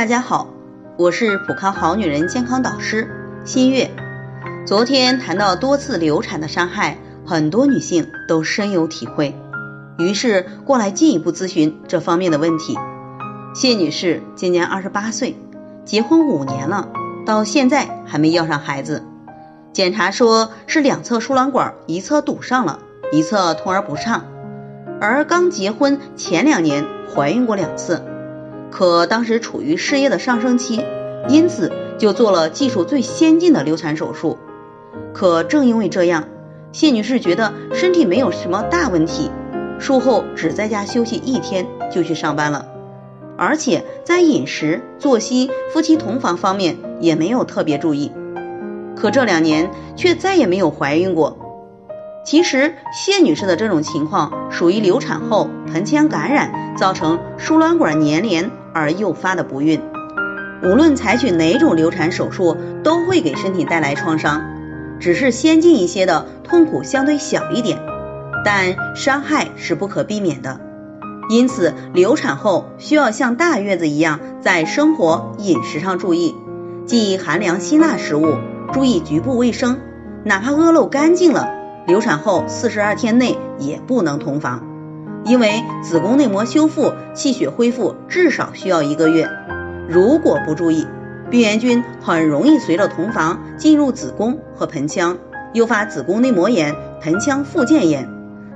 大家好，我是普康好女人健康导师新月。昨天谈到多次流产的伤害，很多女性都深有体会，于是过来进一步咨询这方面的问题。谢女士今年二十八岁，结婚五年了，到现在还没要上孩子。检查说是两侧输卵管一侧堵上了，一侧通而不畅。而刚结婚前两年怀孕过两次。可当时处于事业的上升期，因此就做了技术最先进的流产手术。可正因为这样，谢女士觉得身体没有什么大问题，术后只在家休息一天就去上班了，而且在饮食、作息、夫妻同房方面也没有特别注意。可这两年却再也没有怀孕过。其实谢女士的这种情况属于流产后盆腔感染造成输卵管粘连。而诱发的不孕，无论采取哪种流产手术，都会给身体带来创伤，只是先进一些的痛苦相对小一点，但伤害是不可避免的。因此，流产后需要像大月子一样，在生活饮食上注意，忌寒凉辛辣食物，注意局部卫生，哪怕屙漏干净了，流产后四十二天内也不能同房。因为子宫内膜修复、气血恢复至少需要一个月，如果不注意，病原菌很容易随着同房进入子宫和盆腔，诱发子宫内膜炎、盆腔附件炎，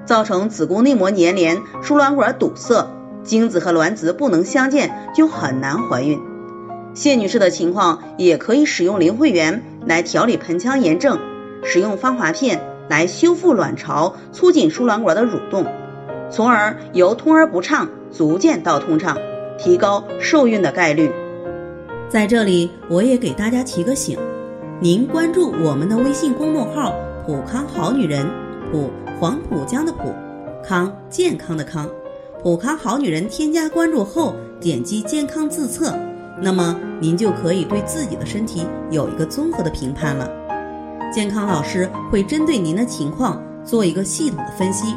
造成子宫内膜粘连、输卵管堵塞，精子和卵子不能相见，就很难怀孕。谢女士的情况也可以使用灵慧源来调理盆腔炎症，使用芳华片来修复卵巢，促进输卵管的蠕动。从而由通而不畅逐渐到通畅，提高受孕的概率。在这里，我也给大家提个醒：您关注我们的微信公众号“普康好女人”，普黄浦江的浦，康健康的康，普康好女人。添加关注后，点击健康自测，那么您就可以对自己的身体有一个综合的评判了。健康老师会针对您的情况做一个系统的分析。